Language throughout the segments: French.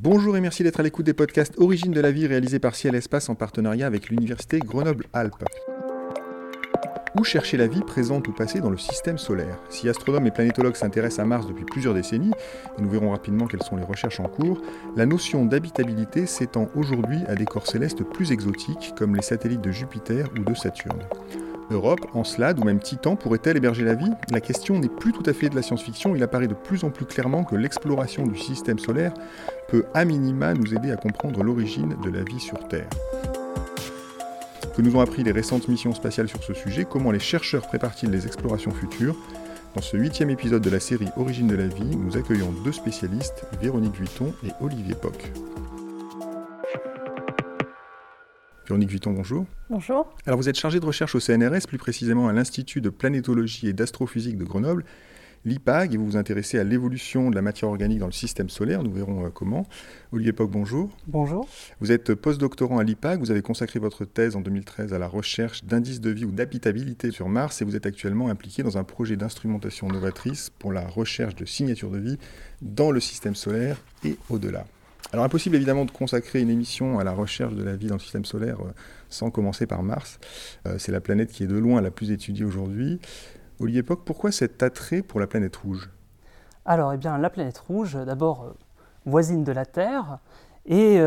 Bonjour et merci d'être à l'écoute des podcasts Origine de la vie réalisés par Ciel Espace en partenariat avec l'Université Grenoble-Alpes. Où chercher la vie présente ou passée dans le système solaire? Si astronomes et planétologues s'intéressent à Mars depuis plusieurs décennies, et nous verrons rapidement quelles sont les recherches en cours, la notion d'habitabilité s'étend aujourd'hui à des corps célestes plus exotiques comme les satellites de Jupiter ou de Saturne. Europe, Encelade ou même Titan pourrait-elle héberger la vie? La question n'est plus tout à fait de la science-fiction, il apparaît de plus en plus clairement que l'exploration du système solaire peut à minima nous aider à comprendre l'origine de la vie sur Terre. Que nous ont appris les récentes missions spatiales sur ce sujet, comment les chercheurs préparent-ils les explorations futures? Dans ce huitième épisode de la série Origine de la vie, nous accueillons deux spécialistes, Véronique Vuitton et Olivier Poc. Véronique Vuitton, bonjour. Bonjour. Alors vous êtes chargée de recherche au CNRS, plus précisément à l'Institut de planétologie et d'astrophysique de Grenoble, l'IPAG, et vous vous intéressez à l'évolution de la matière organique dans le système solaire, nous verrons euh, comment. Olivier Poc, bonjour. Bonjour. Vous êtes postdoctorant à l'IPAG, vous avez consacré votre thèse en 2013 à la recherche d'indices de vie ou d'habitabilité sur Mars, et vous êtes actuellement impliqué dans un projet d'instrumentation novatrice pour la recherche de signatures de vie dans le système solaire et au-delà. Alors impossible évidemment de consacrer une émission à la recherche de la vie dans le système solaire euh, sans commencer par Mars. Euh, c'est la planète qui est de loin la plus étudiée aujourd'hui. Olivier Poc, pourquoi cet attrait pour la planète rouge? Alors, eh bien, la planète rouge, d'abord euh, voisine de la Terre, et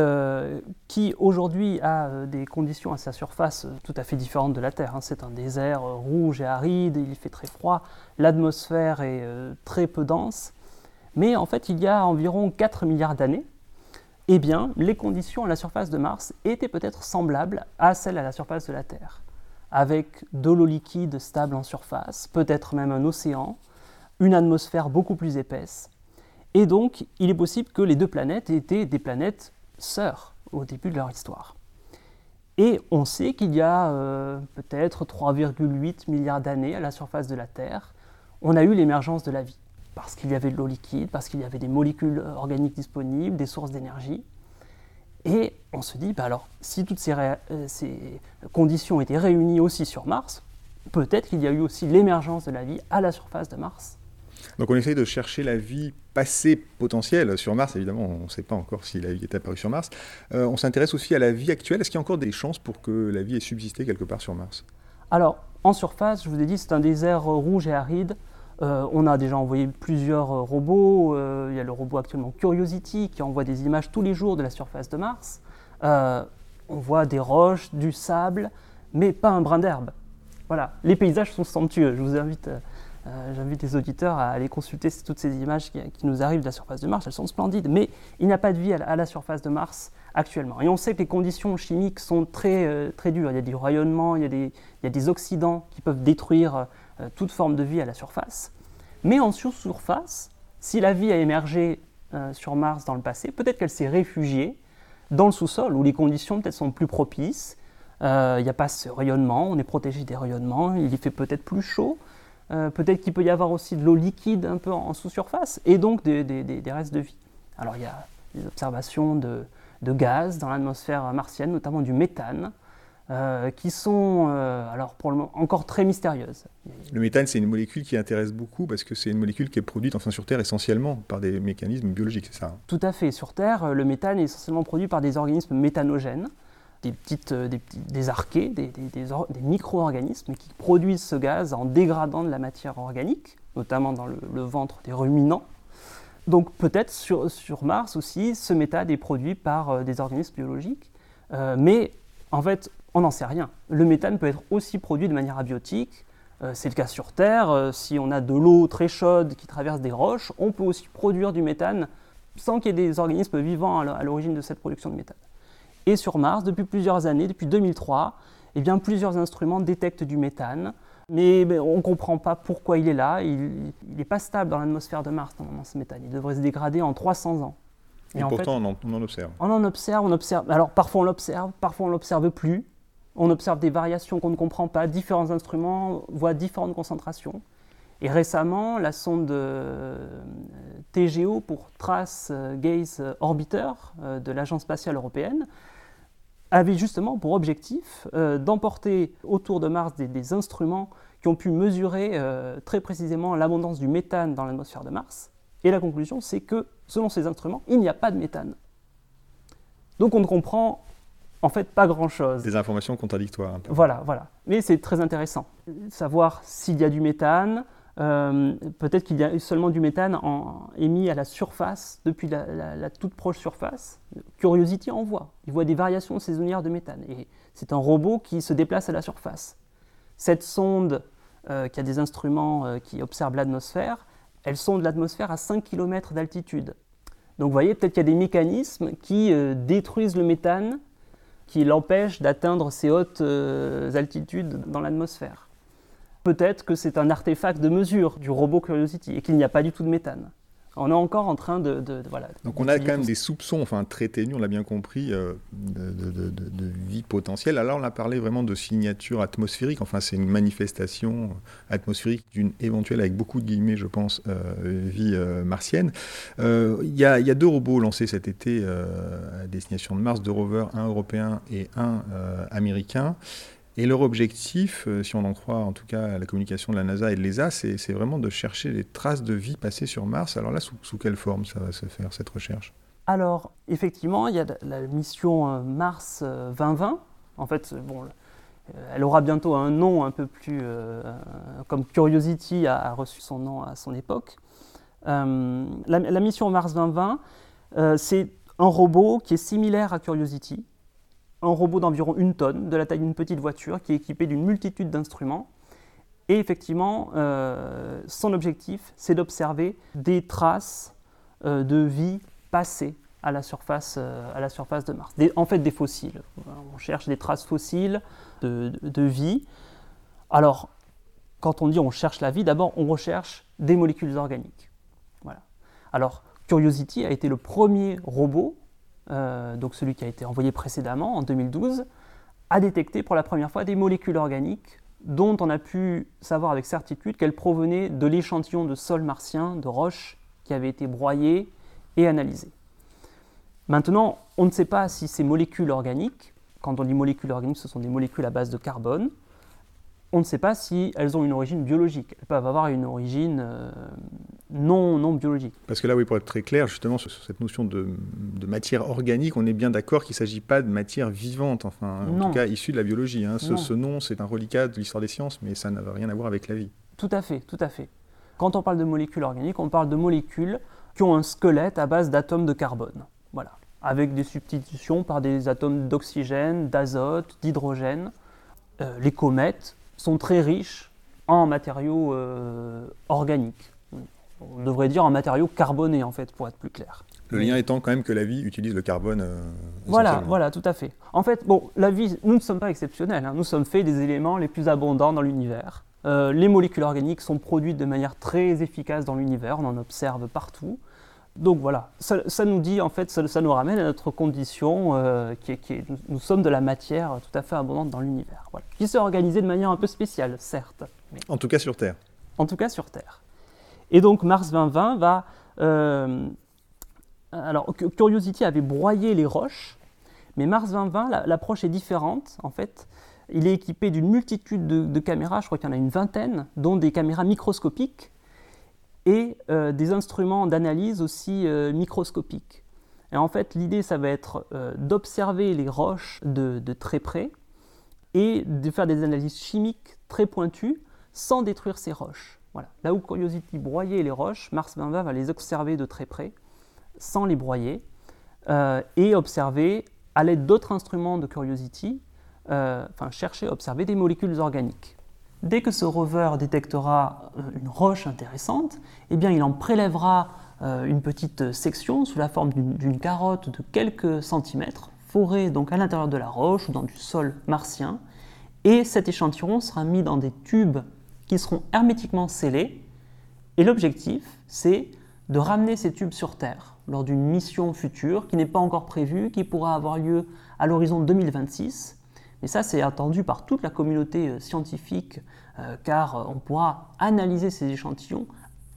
qui aujourd'hui a des conditions à sa surface tout à fait différentes de la Terre. Hein. C'est un désert rouge et aride, il fait très froid, l'atmosphère est très peu dense, mais en fait il y a environ 4 milliards d'années, eh bien, les conditions à la surface de Mars étaient peut-être semblables à celles à la surface de la Terre, avec de l'eau liquide stable en surface, peut-être même un océan, une atmosphère beaucoup plus épaisse. Et donc, il est possible que les deux planètes étaient des planètes sœurs au début de leur histoire. Et on sait qu'il y a euh, peut-être 3,8 milliards d'années à la surface de la Terre, on a eu l'émergence de la vie parce qu'il y avait de l'eau liquide, parce qu'il y avait des molécules organiques disponibles, des sources d'énergie. Et on se dit, bah alors, si toutes ces, euh, ces, conditions étaient réunies aussi sur Mars, peut-être qu'il y a eu aussi l'émergence de la vie à la surface de Mars. Donc on essaye de chercher la vie passée potentielle sur Mars. Évidemment, on ne sait pas encore si la vie est apparue sur Mars. Euh, on s'intéresse aussi à la vie actuelle. Est-ce qu'il y a encore des chances pour que la vie ait subsisté quelque part sur Mars? Alors, en surface, je vous ai dit, c'est un désert rouge et aride. Euh, on a déjà envoyé plusieurs euh, robots. Euh, il y a le robot actuellement Curiosity qui envoie des images tous les jours de la surface de Mars. on voit des roches, du sable, mais pas un brin d'herbe. Voilà, les paysages sont somptueux. Je vous invite, j'invite les auditeurs à aller consulter toutes ces images qui, nous arrivent de la surface de Mars. Elles sont splendides, mais il n'y a pas de vie à la, surface de Mars actuellement. Et on sait que les conditions chimiques sont très, très dures. Il y a des rayonnements, il y a des, il y a des oxydants qui peuvent détruire toute forme de vie à la surface. Mais en surface, si la vie a émergé euh, sur Mars dans le passé, peut-être qu'elle s'est réfugiée dans le sous-sol où les conditions peut-être sont plus propices. Euh, il n'y a pas ce rayonnement, on est protégé des rayonnements, il y fait peut-être plus chaud. peut-être qu'il peut y avoir aussi de l'eau liquide un peu en sous-surface et donc des, restes de vie. Alors il y a des observations de gaz dans l'atmosphère martienne, notamment du méthane, euh, qui sont euh, alors pour le moment encore très mystérieuses. Le méthane, c'est une molécule qui intéresse beaucoup parce que c'est une molécule qui est produite enfin sur Terre essentiellement par des mécanismes biologiques, c'est ça hein? Tout à fait. Sur Terre, euh, le méthane est essentiellement produit par des organismes méthanogènes, des, petites, des, des archées, des, des, micro-organismes qui produisent ce gaz en dégradant de la matière organique, notamment dans le, ventre des ruminants. Donc peut-être sur, sur, Mars aussi, ce méthane est produit par des organismes biologiques, mais en fait, on n'en sait rien. Le méthane peut être aussi produit de manière abiotique. Euh, c'est le cas sur Terre. Euh, si on a de l'eau très chaude qui traverse des roches, on peut aussi produire du méthane sans qu'il y ait des organismes vivants à l'origine de cette production de méthane. Et sur Mars, depuis plusieurs années, depuis 2003, eh bien, plusieurs instruments détectent du méthane, mais, on ne comprend pas pourquoi il est là. Il n'est pas stable dans l'atmosphère de Mars, normalement, ce méthane. Il devrait se dégrader en 300 ans. Et, pourtant, on, en, observe. On en observe, on observe. Alors, parfois on l'observe, parfois on l'observe plus. On observe des variations qu'on ne comprend pas, différents instruments voient différentes concentrations. Et récemment, la sonde euh, TGO pour Trace Gaze Orbiter euh, de l'Agence spatiale européenne avait justement pour objectif euh, d'emporter autour de Mars des, instruments qui ont pu mesurer très précisément l'abondance du méthane dans l'atmosphère de Mars. Et la conclusion, c'est que selon ces instruments, il n'y a pas de méthane Donc on ne comprend en fait pas grand-chose. Des informations contradictoires. Un peu. Voilà, voilà. Mais c'est très intéressant. Savoir s'il y a du méthane, euh, peut-être qu'il y a seulement du méthane en, émis à la surface, depuis la, toute proche surface. Curiosity en voit. Il voit des variations saisonnières de méthane. Et c'est un robot qui se déplace à la surface. Cette sonde, euh, qui a des instruments euh, qui observent l'atmosphère, elle sonde l'atmosphère à 5 km d'altitude. Donc vous voyez, peut-être qu'il y a des mécanismes qui détruisent le méthane, qui l'empêchent d'atteindre ces hautes altitudes dans l'atmosphère. Peut-être que c'est un artefact de mesure du robot Curiosity et qu'il n'y a pas du tout de méthane. On est encore en train de, voilà. Donc on a quand même des soupçons, enfin très ténus, on l'a bien compris, euh, de, vie potentielle. Alors on a parlé vraiment de signature atmosphérique. Enfin c'est une manifestation atmosphérique d'une éventuelle, avec beaucoup de guillemets, je pense, euh, vie euh, martienne. Il y, a deux robots lancés cet été à destination de Mars, deux rovers, un européen et un américain. Et leur objectif, euh, si on en croit en tout cas à la communication de la NASA et de l'ESA, c'est vraiment de chercher des traces de vie passées sur Mars. Alors là, sous, quelle forme ça va se faire, cette recherche? Alors, effectivement, il y a la mission euh, Mars 2020. Euh, en fait, bon, elle aura bientôt un nom un peu plus... comme Curiosity a, reçu son nom à son époque. la, mission Mars 2020, c'est un robot qui est similaire à Curiosity, un robot d'environ une tonne, de la taille d'une petite voiture, qui est équipé d'une multitude d'instruments. Et effectivement, euh, son objectif, c'est d'observer des traces euh, de vie passées à la surface, euh, à la surface de Mars. en fait, des fossiles. On cherche des traces fossiles de, de vie. Alors, quand on dit on cherche la vie, d'abord on recherche des molécules organiques. Voilà. Alors, Curiosity a été le premier robot euh, donc celui qui a été envoyé précédemment en 2012, a détecté pour la première fois des molécules organiques dont on a pu savoir avec certitude qu'elles provenaient de l'échantillon de sol martien, de roches qui avaient été broyées et analysées. Maintenant, on ne sait pas si ces molécules organiques, quand on dit molécules organiques, ce sont des molécules à base de carbone, on ne sait pas si elles ont une origine biologique. Elles peuvent avoir une origine euh, non, non biologique. Parce que là, oui, pour être très clair, justement, sur, cette notion de, matière organique, on est bien d'accord qu'il ne s'agit pas de matière vivante, enfin, en tout cas issue de la biologie. Hein. Ce, nom, c'est un reliquat de l'histoire des sciences, mais ça n'a rien à voir avec la vie. Tout à fait, tout à fait. Quand on parle de molécules organiques, on parle de molécules qui ont un squelette à base d'atomes de carbone. Voilà. Avec des substitutions par des atomes d'oxygène, d'azote, d'hydrogène. Euh, les comètes, sont très riches en matériaux euh, organiques. On devrait dire en matériaux carbonés, en fait, pour être plus clair. Le lien étant quand même que la vie utilise le carbone. Euh, voilà, voilà, tout à fait. En fait, bon, la vie, nous ne sommes pas exceptionnels. Hein. Nous sommes faits des éléments les plus abondants dans l'univers. Euh, les molécules organiques sont produites de manière très efficace dans l'univers. On en observe partout. Donc voilà, ça, nous dit en fait, ça, nous ramène à notre condition euh, qui, est, nous sommes de la matière tout à fait abondante dans l'univers, voilà. qui s'est organisée de manière un peu spéciale, certes. En tout cas sur Terre. En tout cas sur Terre. Et donc Mars 2020 va... Euh, alors Curiosity avait broyé les roches, mais Mars 2020, l'approche est différente en fait. Il est équipé d'une multitude de caméras, je crois qu'il y en a une vingtaine, dont des caméras microscopiques et euh, des instruments d'analyse aussi euh, microscopiques. Et en fait, l'idée, ça va être euh, d'observer les roches de, très près et de faire des analyses chimiques très pointues sans détruire ces roches. Voilà. Là où Curiosity broyait les roches, Mars 2020 va les observer de très près sans les broyer et observer à l'aide d'autres instruments de Curiosity, enfin chercher à observer des molécules organiques. Dès que ce rover détectera euh, une roche intéressante, eh il en prélèvera euh, une petite section sous la forme d'une carotte de quelques centimètres, forée donc à l'intérieur de la roche ou dans du sol martien, et cet échantillon sera mis dans des tubes qui seront hermétiquement scellés. Et l'objectif, c'est de ramener ces tubes sur Terre lors d'une mission future qui n'est pas encore prévue, qui pourra avoir lieu à l'horizon 2026 et ça, c'est attendu par toute la communauté euh, scientifique, euh, car euh, on pourra analyser ces échantillons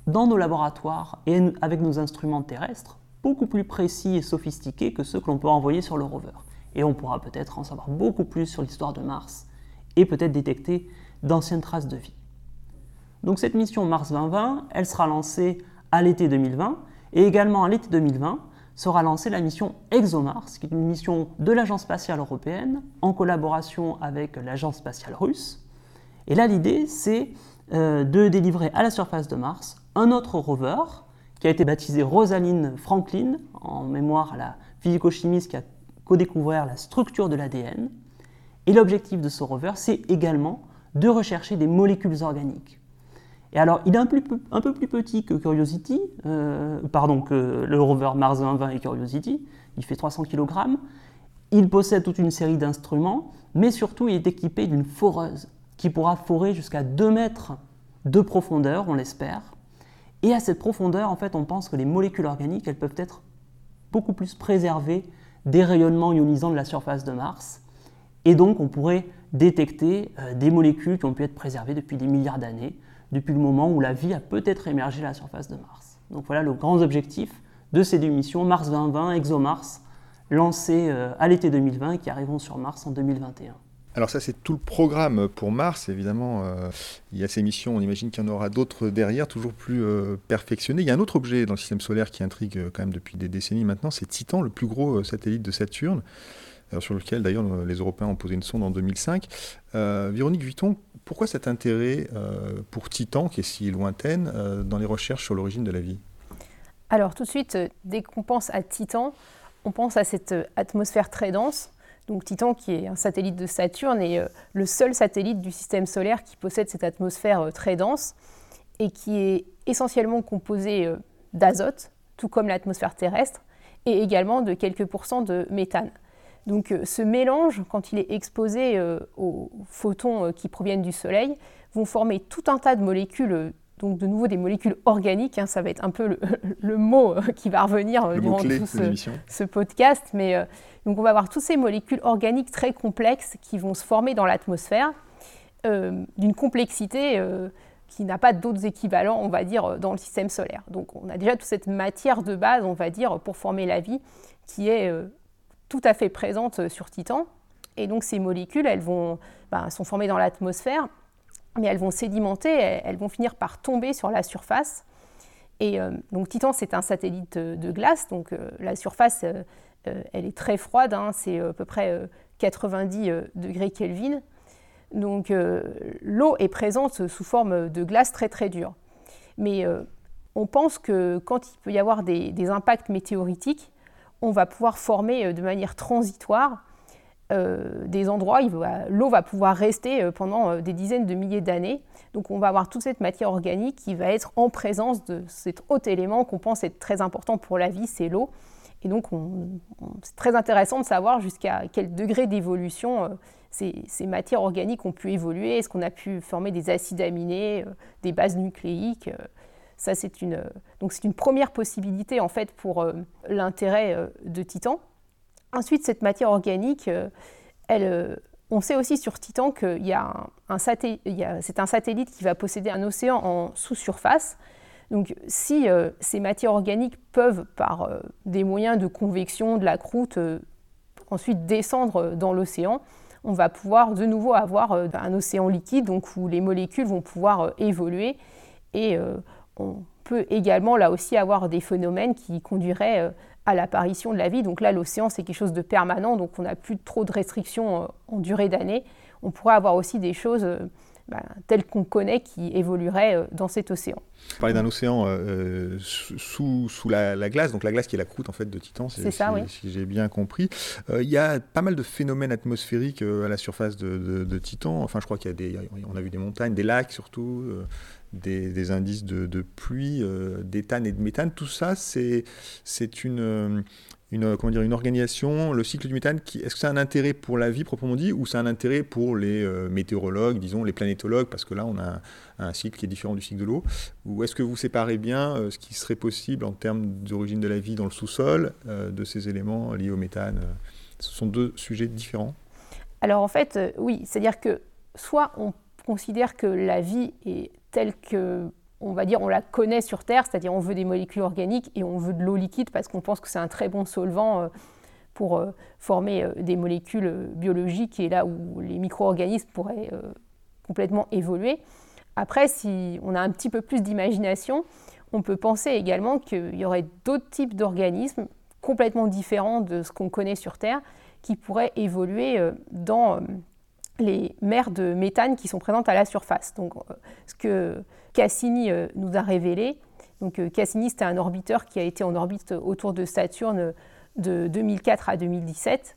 dans nos laboratoires et avec nos instruments terrestres, beaucoup plus précis et sophistiqués que ceux que l'on peut envoyer sur le rover. Et on pourra peut-être en savoir beaucoup plus sur l'histoire de Mars et peut-être détecter d'anciennes traces de vie. Donc cette mission Mars 2020, elle sera lancée à l'été 2020 et également à l'été 2020 sera lancée la mission ExoMars, qui est une mission de l'Agence spatiale européenne en collaboration avec l'Agence spatiale russe. Et là, l'idée, c'est euh, de délivrer à la surface de Mars un autre rover qui a été baptisé Rosalind Franklin, en mémoire à la physico-chimiste qui a co-découvert la structure de l'ADN. Et l'objectif de ce rover, c'est également de rechercher des molécules organiques. Et alors, il est un, peu plus petit que Curiosity, euh, pardon, que le rover Mars 20 et Curiosity. Il fait 300 kg. Il possède toute une série d'instruments, mais surtout, il est équipé d'une foreuse qui pourra forer jusqu'à 2 mètres de profondeur, on l'espère. Et à cette profondeur, en fait, on pense que les molécules organiques, elles peuvent être beaucoup plus préservées des rayonnements ionisants de la surface de Mars. Et donc, on pourrait détecter euh, des molécules qui ont pu être préservées depuis des milliards d'années, depuis le moment où la vie a peut-être émergé à la surface de Mars. Donc voilà le grand objectif de ces deux missions, Mars 2020, ExoMars, lancées euh, à l'été 2020 et qui arriveront sur Mars en 2021. Alors ça, c'est tout le programme pour Mars. Évidemment, euh, il y a ces missions, on imagine qu'il y en aura d'autres derrière, toujours plus euh, perfectionnées. Il y a un autre objet dans le système solaire qui intrigue quand même depuis des décennies maintenant, c'est Titan, le plus gros satellite de Saturne sur lequel d'ailleurs les Européens ont posé une sonde en 2005. Euh, Véronique Vuitton, pourquoi cet intérêt euh, pour Titan, qui est si lointaine, euh, dans les recherches sur l'origine de la vie? Alors tout de suite, dès qu'on pense à Titan, on pense à cette atmosphère très dense. Donc Titan, qui est un satellite de Saturne, est le seul satellite du système solaire qui possède cette atmosphère très dense et qui est essentiellement composé d'azote, tout comme l'atmosphère terrestre, et également de quelques pourcents de méthane. Donc euh, ce mélange, quand il est exposé euh, aux photons euh, qui proviennent du Soleil, vont former tout un tas de molécules, donc de nouveau des molécules organiques, hein, ça va être un peu le, mot qui va revenir durant tout ce, podcast, mais donc on va avoir toutes ces molécules organiques très complexes qui vont se former dans l'atmosphère, d'une complexité qui n'a pas d'autres équivalents, on va dire, dans le système solaire. Donc on a déjà toute cette matière de base, on va dire, pour former la vie, qui est tout à fait présentes sur Titan. Et donc ces molécules, elles vont, ben, sont formées dans l'atmosphère, mais elles vont sédimenter, elles, vont finir par tomber sur la surface. Et euh, donc Titan, c'est un satellite de, glace, donc euh, la surface, euh, elle est très froide, hein, c'est à peu près 90 degrés Kelvin. Donc l'eau est présente sous forme de glace très très dure. Mais on pense que quand il peut y avoir des impacts météoritiques, on va pouvoir former euh, de manière transitoire euh, des endroits, l'eau va pouvoir rester euh, pendant des dizaines de milliers d'années. Donc on va avoir toute cette matière organique qui va être en présence de cet autre élément qu'on pense être très important pour la vie, c'est l'eau. Et donc c'est très intéressant de savoir jusqu'à quel degré d'évolution ces, matières organiques ont pu évoluer. Est-ce qu'on a pu former des acides aminés, des bases nucléiques ça, c'est une, donc c'est une première possibilité en fait pour euh, l'intérêt euh, de Titan. Ensuite, cette matière organique, euh, elle, on sait aussi sur Titan un, c'est un satellite qui va posséder un océan en sous-surface. Donc, si ces matières organiques peuvent, par des moyens de convection de la croûte, ensuite descendre dans l'océan, on va pouvoir de nouveau avoir un océan liquide, donc où les molécules vont pouvoir évoluer et on peut également là aussi avoir des phénomènes qui conduiraient euh, à l'apparition de la vie. Donc là, l'océan, c'est quelque chose de permanent, donc on n'a plus trop de restrictions euh, en durée d'année. On pourrait avoir aussi des choses euh, bah, telles qu'on connaît qui évolueraient dans cet océan. Vous parlez d'un océan sous, sous la, glace, donc la glace qui est la croûte en fait de Titan, c'est ça, si, si j'ai bien compris. Il y a pas mal de phénomènes atmosphériques à la surface de, de, Titan. Enfin, je crois qu'il y a des, on a vu des montagnes, des lacs surtout des, indices de, pluie, euh, d'éthane et de méthane. Tout ça, c'est une, euh, une, comment dire, une organisation, le cycle du méthane, est-ce que c'est un intérêt pour la vie proprement dit ou c'est un intérêt pour les euh, météorologues, disons les planétologues, parce que là on a un, cycle qui est différent du cycle de l'eau? Ou est-ce que vous séparez bien ce qui serait possible en termes d'origine de la vie dans le sous-sol de ces éléments liés au méthane? Ce sont deux sujets différents. Alors en fait, oui, c'est-à-dire que soit on considère que la vie est telle que, on va dire, on la connaît sur Terre, c'est-à-dire on veut des molécules organiques et on veut de l'eau liquide parce qu'on pense que c'est un très bon solvant euh, pour euh, former euh, des molécules biologiques et là où les micro-organismes pourraient complètement évoluer. Après, si on a un petit peu plus d'imagination, on peut penser également qu'il y aurait d'autres types d'organismes complètement différent de ce qu'on connaît sur Terre, qui pourraient évoluer dans les mers de méthane qui sont présentes à la surface. Donc, ce que Cassini nous a révélé, donc Cassini c'était un orbiteur qui a été en orbite autour de Saturne de 2004 à 2017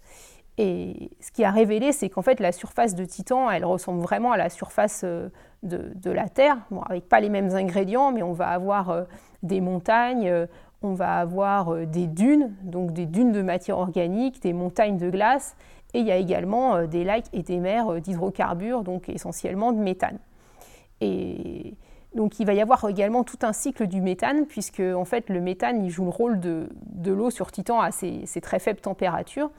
et ce qui a révélé, c'est qu'en fait, la surface de Titan, elle ressemble vraiment à la surface euh, de, la Terre, avec pas les mêmes ingrédients, mais on va avoir euh, des montagnes, euh, on va avoir des dunes, donc des dunes de matière organique, des montagnes de glace, et il y a également des lacs et des mers d'hydrocarbures, donc essentiellement de méthane. Et donc il va y avoir également tout un cycle du méthane, puisque en fait le méthane il joue le rôle de, l'eau sur Titan à ces, ces très faibles températures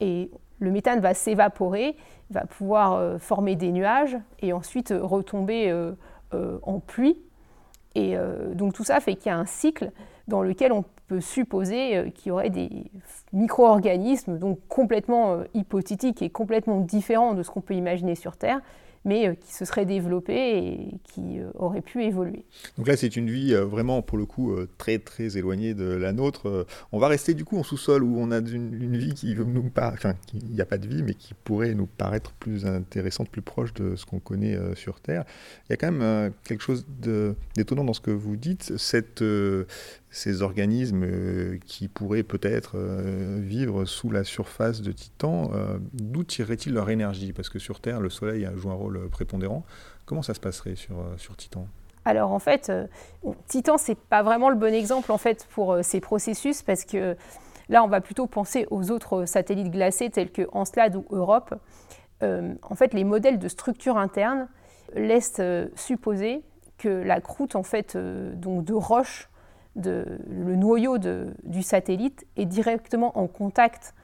et le méthane va s'évaporer, va pouvoir euh, former des nuages et ensuite euh, retomber euh, en pluie. Et donc tout ça fait qu'il y a un cycle dans lequel on supposer qu'il y aurait des micro-organismes, donc complètement hypothétiques et complètement différents de ce qu'on peut imaginer sur Terre, mais euh, qui se serait développé et qui euh, aurait pu évoluer. Donc là, c'est une vie euh, vraiment, pour le coup, très très éloignée de la nôtre. On va rester du coup en sous-sol où on a une, vie qui nous paraît, enfin, il n'y a pas de vie, mais qui pourrait nous paraître plus intéressante, plus proche de ce qu'on connaît sur Terre. Il y a quand même quelque chose d'étonnant dans ce que vous dites, ces organismes qui pourraient peut-être vivre sous la surface de Titan, d'où tireraient-ils leur énergie? Parce que sur Terre, le Soleil joue un rôle prépondérant. Comment ça se passerait sur, sur Titan? Alors en fait, Titan, c'est pas vraiment le bon exemple en fait pour ces processus parce que là, on va plutôt penser aux autres satellites glacés tels que Encelade ou Europe. en fait, les modèles de structure interne laissent supposer que la croûte en fait donc de roche le noyau du satellite est directement en contact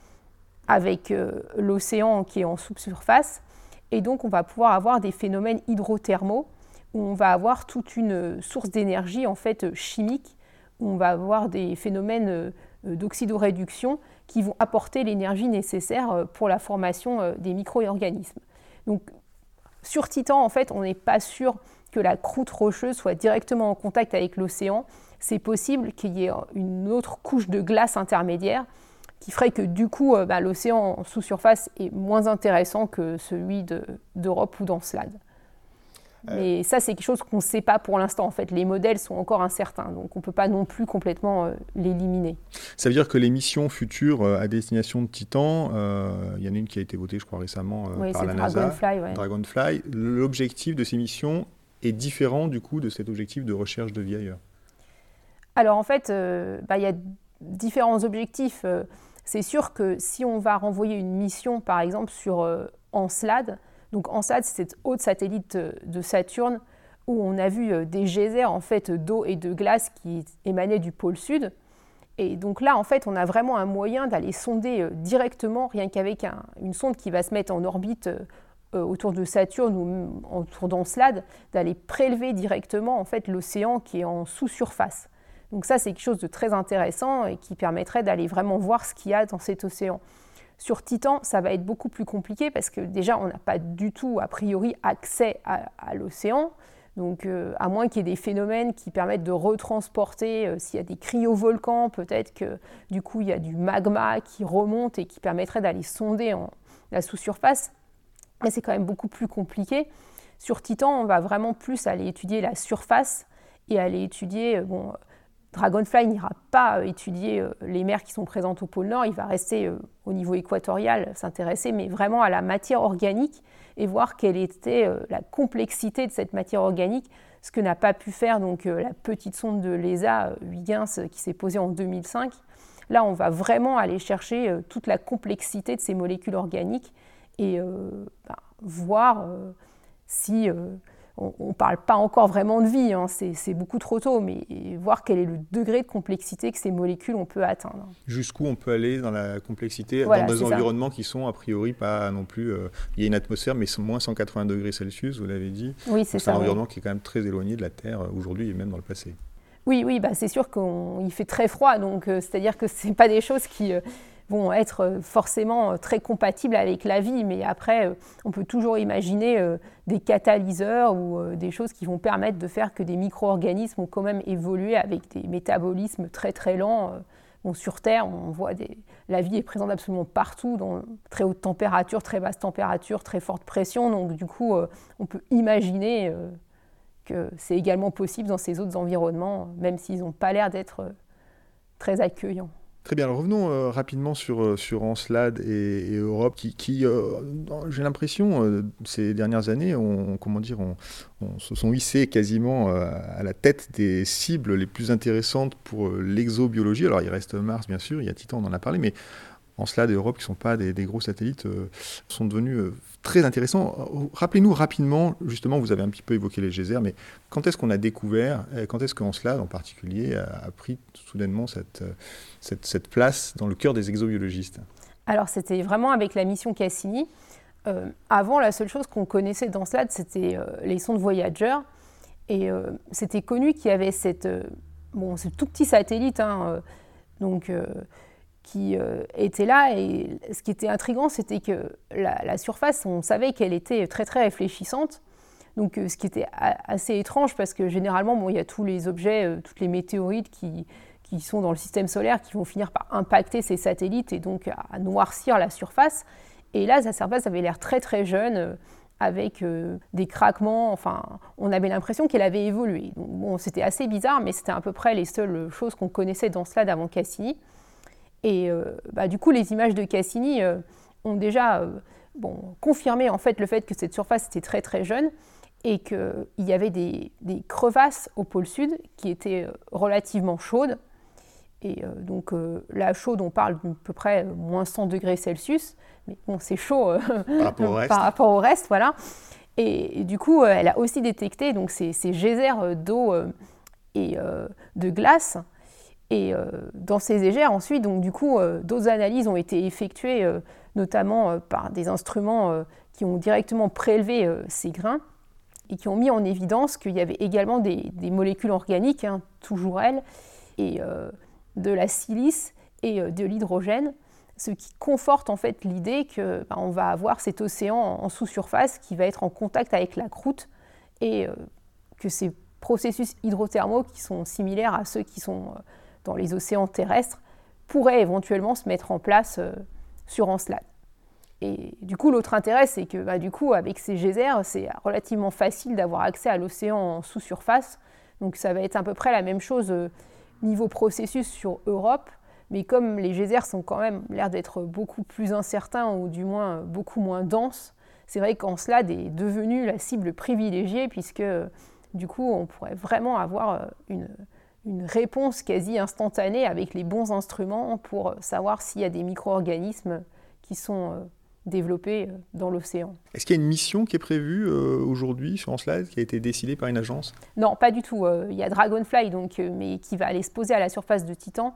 avec euh, l'océan qui est en sous-surface. Et donc, on va pouvoir avoir des phénomènes hydrothermaux où on va avoir toute une source d'énergie en fait chimique, où on va avoir des phénomènes euh, d'oxydoréduction qui vont apporter l'énergie nécessaire euh, pour la formation des micro-organismes. Donc, sur Titan, en fait, on n'est pas sûr que la croûte rocheuse soit directement en contact avec l'océan, c'est possible qu'il y ait une autre couche de glace intermédiaire qui ferait que du coup euh, bah, l'océan sous surface est moins intéressant que celui d'Europe ou d'Encelade. Euh. Mais ça, c'est quelque chose qu'on ne sait pas pour l'instant. En fait, les modèles sont encore incertains, donc on ne peut pas non plus complètement euh, l'éliminer. Ça veut dire que les missions futures à destination de Titan, il y en a une qui a été votée, je crois, récemment par la NASA. Dragonfly. Dragonfly. L'objectif de ces missions est différent du coup de cet objectif de recherche de vie ailleurs? Alors en fait, euh, bah, il y a différents objectifs. Euh, c'est sûr que si on va renvoyer une mission, par exemple, sur euh, Encelade, donc Encelade, c'est cette haute satellite de Saturne où on a vu des geysers en fait d'eau et de glace qui émanaient du pôle sud. Et donc là, en fait, on a vraiment un moyen d'aller sonder directement, rien qu'avec une sonde qui va se mettre en orbite autour de Saturne ou autour d'Encelade, d'aller prélever directement en fait l'océan qui est en sous-surface. Donc ça, c'est quelque chose de très intéressant et qui permettrait d'aller vraiment voir ce qu'il y a dans cet océan. Sur Titan, ça va être beaucoup plus compliqué parce que déjà, on n'a pas du tout, a priori, accès à, l'océan. Donc, euh, à moins qu'il y ait des phénomènes qui permettent de retransporter, euh, s'il y a des cryovolcans, peut-être que du coup, il y a du magma qui remonte et qui permettrait d'aller sonder en, la sous-surface. Mais c'est quand même beaucoup plus compliqué. Sur Titan, on va vraiment plus aller étudier la surface et aller étudier euh, bon, Dragonfly n'ira pas euh, étudier euh, les mers qui sont présentes au pôle Nord, il va rester euh, au niveau équatorial, s'intéresser, mais vraiment à la matière organique et voir quelle était la complexité de cette matière organique, ce que n'a pas pu faire donc la petite sonde de l'ESA Huygens qui s'est posée en 2005. Là, on va vraiment aller chercher toute la complexité de ces molécules organiques et ben, voir si on ne parle pas encore vraiment de vie, hein, c'est beaucoup trop tôt, mais voir quel est le degré de complexité que ces molécules on peut atteindre. Jusqu'où on peut aller dans la complexité dans des environnements qui sont a priori pas non plus. Euh, il y a une atmosphère, mais moins 180 degrés Celsius, vous l'avez dit. Oui, c'est ça. un environnement qui est quand même très éloigné de la Terre euh, aujourd'hui et même dans le passé. Oui, oui, bah, c'est sûr qu'il fait très froid, donc euh, c'est-à-dire que ce pas des choses qui vont être euh, forcément euh, très compatibles avec la vie, mais après, euh, on peut toujours imaginer des catalyseurs ou des choses qui vont permettre de faire que des micro-organismes ont quand même évolué avec des métabolismes très très lents sur Terre, on voit des... la vie est présente absolument partout, dans très haute température, très basse température, très forte pression. Donc du coup, on peut imaginer que c'est également possible dans ces autres environnements, même s'ils n'ont pas l'air d'être très accueillants. Très bien, revenons euh, rapidement sur, euh, sur Encelade et, Europe, qui, euh, j'ai l'impression, ces dernières années, on, comment dire, on, se sont hissés quasiment à la tête des cibles les plus intéressantes pour l'exobiologie. Alors il reste Mars, bien sûr, il y a Titan, on en a parlé, mais Encelade et Europe, qui ne sont pas des, gros satellites, sont devenus très intéressants. Rappelez-nous rapidement, justement, vous avez un petit peu évoqué les geysers, mais quand est-ce qu'on a découvert, quand est-ce qu'Encelade en particulier a, pris soudainement cette, cette, place dans le cœur des exobiologistes? Alors c'était vraiment avec la mission Cassini. Euh, avant, la seule chose qu'on connaissait d'Encelade, c'était euh, les sondes Voyager. Et euh, c'était connu qu'il y avait cette, bon, ce tout petit satellite hein, donc, qui euh, était là. Et ce qui était intriguant, c'était que la, surface, on savait qu'elle était très très réfléchissante. Donc, euh, ce qui était assez étrange, parce que généralement, bon, il y a tous les objets, euh, toutes les météorites qui, qui, sont dans le système solaire qui vont finir par impacter ces satellites et donc à noircir la surface. Et là, sa surface avait l'air très très jeune, avec des craquements. Enfin, on avait l'impression qu'elle avait évolué. Donc, bon, c'était assez bizarre, mais c'était à peu près les seules choses qu'on connaissait dans cela d'avant Cassini. Et euh, bah, du coup, les images de Cassini euh, ont déjà euh, bon, confirmé en fait le fait que cette surface était très très jeune et qu'il y avait des, crevasses au pôle sud qui étaient relativement chaudes. Et donc la chaude, on parle d'à peu près moins 100 degrés Celsius, mais bon, c'est chaud par, rapport au reste. voilà. Et, du coup, elle a aussi détecté donc, ces, ces geysers d'eau et de glace et euh, dans ces égères, ensuite, donc, du coup, euh, d'autres analyses ont été effectuées, euh, notamment par des instruments qui ont directement prélevé ces grains et qui ont mis en évidence qu'il y avait également des, molécules organiques, hein, toujours elles, et de la silice et de l'hydrogène, ce qui conforte en fait l'idée qu'on bah, va avoir cet océan en, sous-surface qui va être en contact avec la croûte et que ces processus hydrothermaux qui sont similaires à ceux qui sont dans les océans terrestres pourrait éventuellement se mettre en place euh, sur Encelade. Et du coup, l'autre intérêt, c'est que bah, du coup, avec ces geysers, c'est relativement facile d'avoir accès à l'océan en sous-surface. Donc ça va être à peu près la même chose euh, niveau processus sur Europe. Mais comme les geysers sont quand même l'air d'être beaucoup plus incertains ou du moins beaucoup moins denses, c'est vrai qu'Encelade est devenue la cible privilégiée puisque du coup, on pourrait vraiment avoir euh, une, une réponse quasi instantanée avec les bons instruments pour savoir s'il y a des micro-organismes qui sont euh, développés euh, dans l'océan. Est-ce qu'il y a une mission qui est prévue euh, aujourd'hui sur Encelade qui a été décidée par une agence? Non, pas du tout. Il y a Dragonfly, donc, mais qui va aller se poser à la surface de Titan.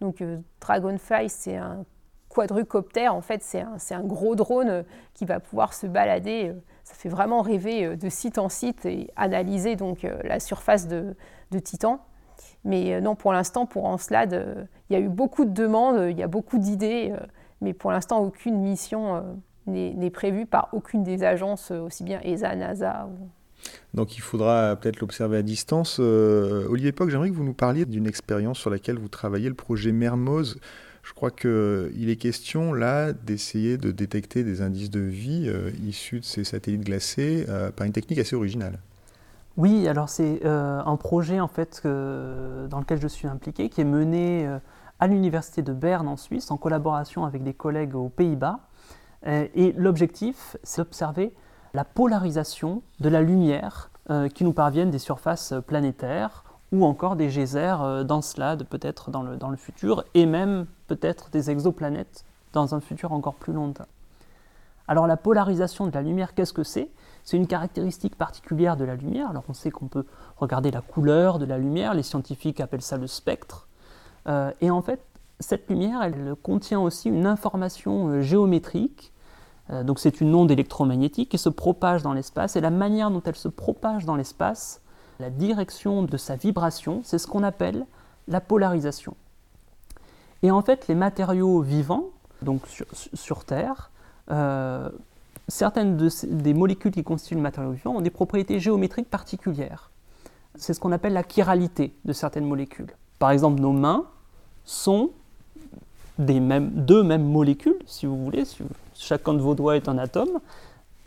Donc Dragonfly, c'est un quadrucoptère, en fait, c'est un, un, gros drone qui va pouvoir se balader. Ça fait vraiment rêver de site en site et analyser donc la surface de, de Titan. Mais euh, non, pour l'instant, pour Encelade, euh, il y a eu beaucoup de demandes, il y a beaucoup d'idées, euh, mais pour l'instant, aucune mission n'est prévue par aucune des agences, aussi bien ESA, NASA. Donc il faudra peut-être l'observer à distance. Olivier Poc, j'aimerais que vous nous parliez d'une expérience sur laquelle vous travaillez, le projet Mermoz. Je crois qu'il est question là d'essayer de détecter des indices de vie issus de ces satellites glacés par une technique assez originale. Oui, alors c'est euh, un projet en fait dans lequel je suis impliqué, qui est mené euh, à l'université de Berne en Suisse en collaboration avec des collègues aux Pays-Bas. Euh, et l'objectif, c'est d'observer la polarisation de la lumière qui nous parviennent des surfaces planétaires ou encore des geysers d'Encelade peut-être dans le, dans le futur et même peut-être des exoplanètes dans un futur encore plus lointain. Alors la polarisation de la lumière, qu'est-ce que c'est? C'est une caractéristique particulière de la lumière. Alors on sait qu'on peut regarder la couleur de la lumière, les scientifiques appellent ça le spectre. Euh, et en fait, cette lumière, elle contient aussi une information euh, géométrique. Euh, donc c'est une onde électromagnétique qui se propage dans l'espace. Et la manière dont elle se propage dans l'espace, la direction de sa vibration, c'est ce qu'on appelle la polarisation. Et en fait, les matériaux vivants, donc sur, Terre, certaines des molécules qui constituent le matériau vivant ont des propriétés géométriques particulières. C'est ce qu'on appelle la chiralité de certaines molécules. Par exemple, nos mains sont deux mêmes molécules, si vous voulez, chacun de vos doigts est un atome,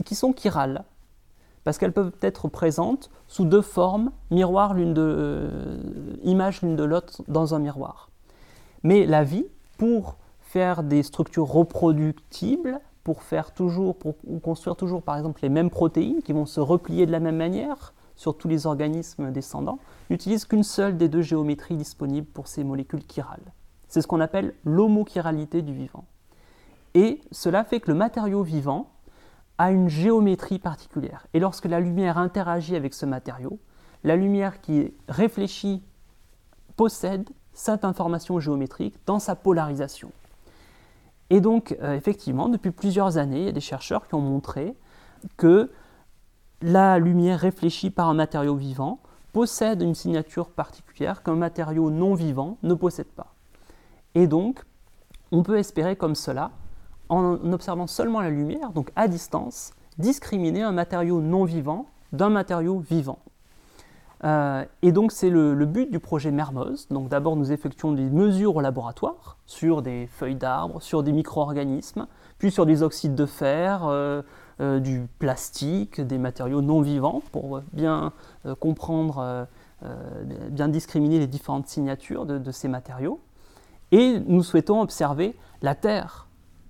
qui sont chirales, parce qu'elles peuvent être présentes sous deux formes, miroir l'une de, euh, image l'une de l'autre dans un miroir. Mais la vie, pour faire des structures reproductibles, pour faire toujours, pour construire toujours par exemple les mêmes protéines qui vont se replier de la même manière sur tous les organismes descendants, n'utilise qu'une seule des deux géométries disponibles pour ces molécules chirales. C'est ce qu'on appelle l'homochiralité du vivant. Et cela fait que le matériau vivant a une géométrie particulière. Et lorsque la lumière interagit avec ce matériau, la lumière qui est réfléchie possède cette information géométrique dans sa polarisation. Et donc, euh, effectivement, depuis plusieurs années, il y a des chercheurs qui ont montré que la lumière réfléchie par un matériau vivant possède une signature particulière qu'un matériau non vivant ne possède pas. Et donc, on peut espérer comme cela, en observant seulement la lumière, donc à distance, discriminer un matériau non vivant d'un matériau vivant. Euh, et donc c'est le, but du projet Mermoz. Donc d'abord nous effectuons des mesures au laboratoire sur des feuilles d'arbres, sur des micro-organismes, puis sur des oxydes de fer, euh, euh, du plastique, des matériaux non vivants pour bien comprendre, bien discriminer les différentes signatures de ces matériaux. Et nous souhaitons observer la Terre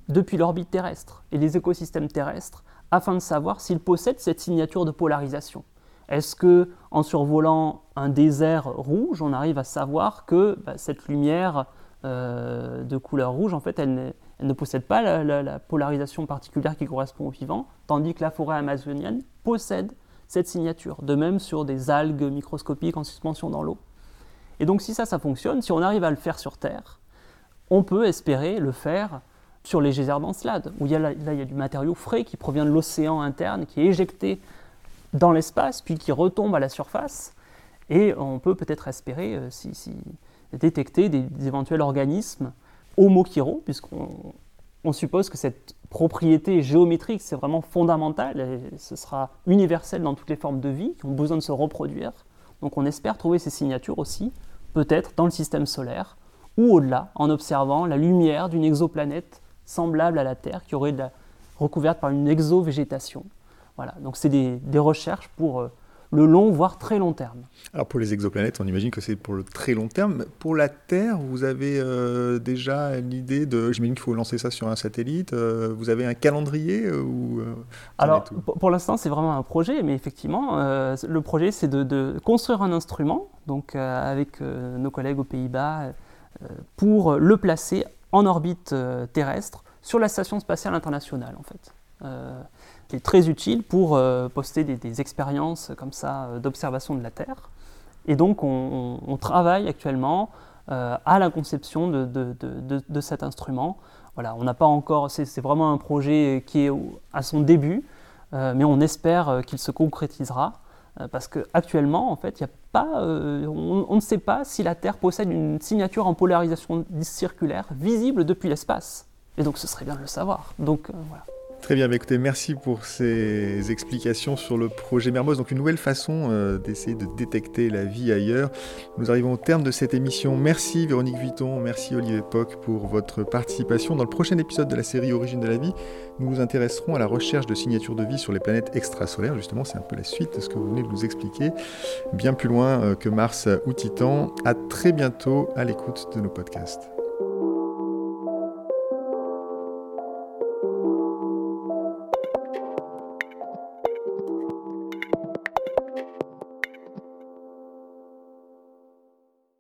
depuis l'orbite terrestre et les écosystèmes terrestres afin de savoir s'ils possèdent cette signature de polarisation. Est-ce que en survolant un désert rouge, on arrive à savoir que bah, cette lumière euh, de couleur rouge, en fait, elle, ne possède pas la, polarisation particulière qui correspond au vivant, tandis que la forêt amazonienne possède cette signature. De même sur des algues microscopiques en suspension dans l'eau. Et donc si ça, ça fonctionne, si on arrive à le faire sur Terre, on peut espérer le faire sur les geysers d'Encelade, où il y a, là, il y a du matériau frais qui provient de l'océan interne, qui est éjecté dans l'espace, puis qui retombe à la surface. Et on peut peut-être espérer euh, détecter des, éventuels organismes homochiro, puisqu'on suppose que cette propriété géométrique, c'est vraiment fondamental, et ce sera universel dans toutes les formes de vie qui ont besoin de se reproduire. Donc on espère trouver ces signatures aussi, peut-être dans le système solaire, ou au-delà, en observant la lumière d'une exoplanète semblable à la Terre, qui aurait la, recouverte par une exovégétation. Voilà, donc c'est des, recherches pour euh, le long, voire très long terme. Alors pour les exoplanètes, on imagine que c'est pour le très long terme. Pour la Terre, vous avez euh, déjà l'idée de... J'imagine qu'il faut lancer ça sur un satellite. Euh, vous avez un calendrier ou, Alors pour, l'instant, c'est vraiment un projet, mais effectivement, le projet, c'est de, de, construire un instrument, donc avec nos collègues aux Pays-Bas, pour le placer en orbite terrestre sur la Station spatiale internationale, en fait qui est très utile pour euh, poster des, expériences comme ça euh, d'observation de la Terre. Et donc on, travaille actuellement euh, à la conception de, de, cet instrument. Voilà, on n'a pas encore, c'est vraiment un projet qui est à son début, mais on espère qu'il se concrétisera parce qu'actuellement, en fait, il a pas, on, on, ne sait pas si la Terre possède une signature en polarisation circulaire visible depuis l'espace. Et donc, ce serait bien de le savoir. Donc, voilà. Très bien, bah, écoutez, merci pour ces explications sur le projet Mermoz. Donc une nouvelle façon euh, d'essayer de détecter la vie ailleurs. Nous arrivons au terme de cette émission. Merci Véronique Vuitton, merci Olivier Poc pour votre participation. Dans le prochain épisode de la série Origine de la vie, nous nous intéresserons à la recherche de signatures de vie sur les planètes extrasolaires. Justement, c'est un peu la suite de ce que vous venez de nous expliquer, bien plus loin euh, que Mars ou Titan. À très bientôt à l'écoute de nos podcasts.